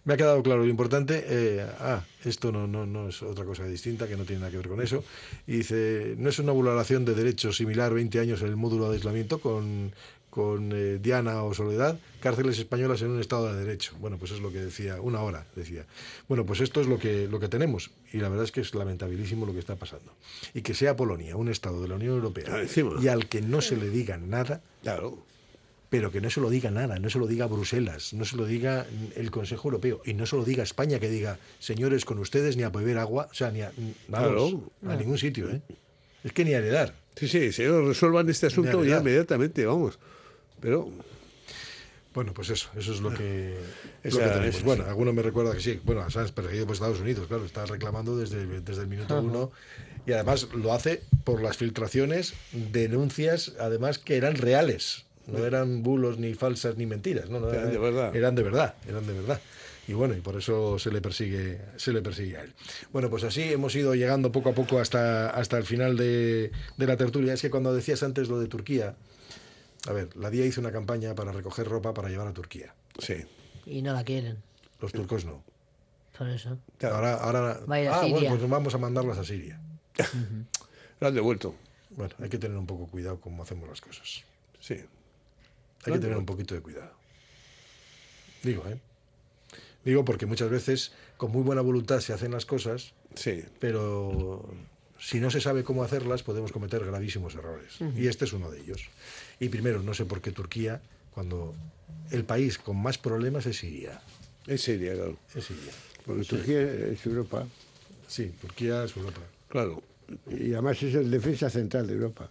Me ha quedado claro lo importante. eh, ah, esto no, no, no es otra cosa distinta, que no tiene nada que ver con eso. Y dice, ¿no es una vulneración de derechos similar 20 años en el módulo de aislamiento con, con eh, Diana o Soledad? Cárceles españolas en un estado de derecho. Bueno, pues es lo que decía, una hora decía. Bueno, pues esto es lo que, lo que tenemos. Y la verdad es que es lamentabilísimo lo que está pasando. Y que sea Polonia, un estado de la Unión Europea, Ah, y al que no se le diga nada, Claro. Pero que no se lo diga nada, no se lo diga Bruselas, no se lo diga el Consejo Europeo y no se lo diga España, que diga, señores, con ustedes ni a beber agua, o sea, ni a, vamos, Claro. a ningún sitio, ¿eh? Es que ni a heredar. Sí, sí, se resuelvan este asunto ya inmediatamente, vamos. Pero Bueno, pues eso, eso es lo que, lo Esa- que tenemos. Bueno, alguno me recuerda que sí, bueno, Assange perseguido por Estados Unidos, claro, está reclamando desde, desde el minuto Ajá. uno y además lo hace por las filtraciones, denuncias, además que eran reales, no eran bulos ni falsas ni mentiras, no, no, Eran de verdad. Eran de verdad, eran de verdad. Y bueno, y por eso se le persigue, se le persigue a él. Bueno, pues así hemos ido llegando poco a poco hasta, hasta el final de, de la tertulia. Es que cuando decías antes lo de Turquía, a ver, la DIA hizo una campaña para recoger ropa para llevar a Turquía. Sí. Y no la quieren, Los turcos no. por eso. Ahora, ahora Va a ir a ah, Siria. bueno, pues vamos a mandarlas a Siria. lo han devuelto. Bueno, hay que tener un poco cuidado cómo hacemos las cosas. Sí. Hay que tener un poquito de cuidado. Digo, ¿eh? Digo porque muchas veces con muy buena voluntad se hacen las cosas, sí. pero si no se sabe cómo hacerlas podemos cometer gravísimos errores. Ujú. Y este es uno de ellos. Y primero, no sé por qué Turquía, cuando el país con más problemas es Siria. Es Siria, claro. Es Siria. Porque Turquía es Europa. Sí, Turquía es Europa. Claro. Y además es el defensa central de Europa.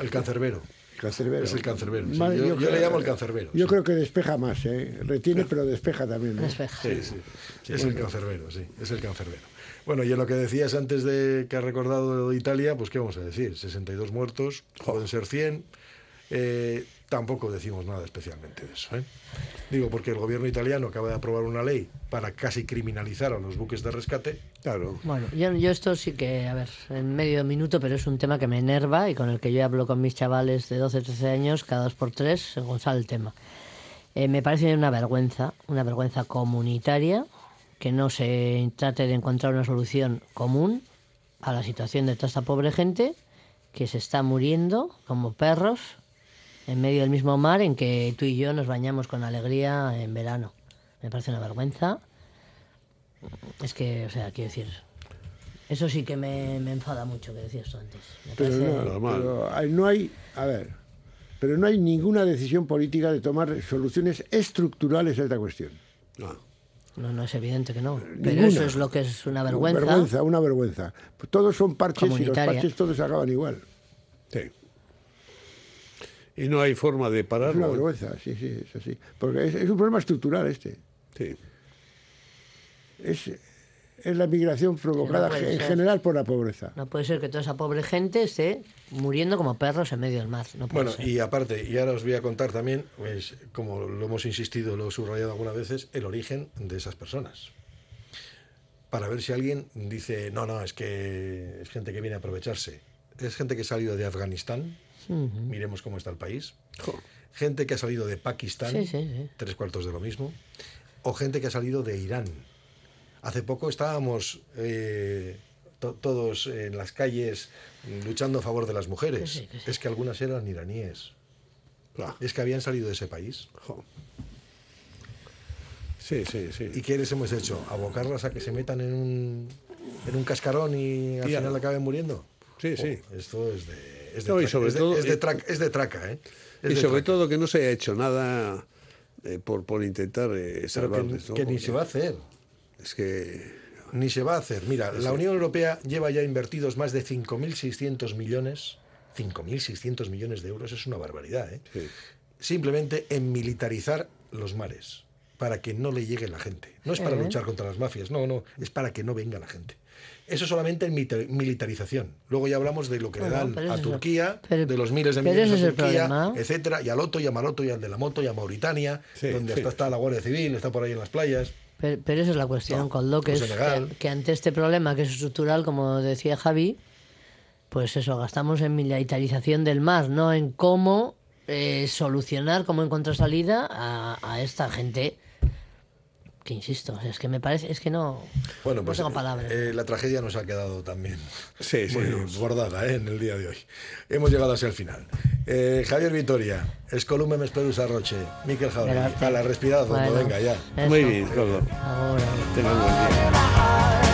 El cancerbero. Cancerbero. Es el cancerbero. sí. Yo, yo creo- le llamo el cancerbero. Yo creo que despeja más, ¿eh? Retiene, pero despeja también. ¿no? Despeja. Sí, sí. Es el cancerbero, sí, es el cancerbero. Bueno, y en lo que decías antes de que has recordado de Italia, pues qué vamos a decir, 62 muertos, pueden ser 100. Eh, tampoco decimos nada especialmente de eso. ¿eh? Digo, porque el gobierno italiano acaba de aprobar una ley para casi criminalizar a los buques de rescate. Claro. Bueno, yo, yo esto sí que, a ver, en medio minuto, pero es un tema que me enerva y con el que yo hablo con mis chavales de 12, 13 años, cada dos por tres, según sale el tema. Eh, me parece una vergüenza, una vergüenza comunitaria, que no se trate de encontrar una solución común a la situación de toda esta pobre gente que se está muriendo como perros en medio del mismo mar en que tú y yo nos bañamos con alegría en verano. Me parece una vergüenza. Es que, o sea, quiero decir, eso sí que me, me enfada mucho que decías tú antes. Me Pero parece- no, pero hay- no hay, a ver, pero no hay ninguna decisión política de tomar soluciones estructurales a esta cuestión. No, no es evidente que no. Pero Ninguna. eso es lo que es una vergüenza. Vergüenza, una vergüenza. Todos son parches y los parches todos acaban igual. Sí. Y no hay forma de Es pararlo. una ¿eh? vergüenza, sí, sí, es así. Porque es, es un problema estructural este. Sí. Es, es la migración provocada en ser. general por la pobreza. No puede ser que toda esa pobre gente esté muriendo como perros en medio del mar. No puede Bueno, ser. y aparte, y ahora os voy a contar también, pues, como lo hemos insistido, lo he subrayado algunas veces, el origen de esas personas. Para ver si alguien dice, no, no, es que es gente que viene a aprovecharse. Es gente que ha salido de Afganistán, Miremos cómo está el país. Gente que ha salido de Pakistán, Sí, sí, sí. tres cuartos de lo mismo. O gente que ha salido de Irán. Hace poco estábamos eh, to- todos en las calles luchando a favor de las mujeres. Que que. Es que algunas eran iraníes. Es que habían salido de ese país. Sí, sí, sí. ¿Y qué les hemos hecho? ¿Abocarlas a que se metan en un, en un cascarón y al Y final acaben muriendo? Sí, sí. Esto es de, es de, No, y traca, sobre es de- todo- es de traca, es de traca, ¿eh? Es Y de sobre traca. todo que no se haya hecho nada eh, por, por intentar eh, Pero que, salvarles. ¿no? que ni se va a hacer. Es que. Ni se va a hacer. Mira, la. Unión Europea lleva ya invertidos más de 5.600 millones. 5.600 millones de euros es una barbaridad, ¿eh? Simplemente en militarizar los mares para que no le llegue la gente. No es para Eh. luchar contra las mafias, no, no, es para que no venga la gente. Eso solamente en militarización. Luego ya hablamos de lo que Bueno, le dan a Turquía, pero- de los miles de millones a Turquía, etcétera, y al Otto y a Maroto y al de la moto y a Mauritania, donde sí. hasta está la Guardia Civil, está por ahí en las playas. Pero, pero esa es la cuestión, No, Coldo, que, como es que, que ante este problema que es estructural, como decía Javi, pues eso, gastamos en militarización del mar, no en cómo eh, solucionar, cómo encontrar salida a, a esta gente que, insisto, es que me parece, es que no, Bueno, no pues tengo palabras. eh, la tragedia nos ha quedado también Sí, sí, bordada ¿eh? en el día de hoy. Hemos llegado hacia el final. Eh, Javier Vitoria, Escolume Mesperusa Roche, Miquel Jauri, Gracias. a la respirada, Bueno, venga ya. eso. Muy bien. Ahora. Tenga un buen día.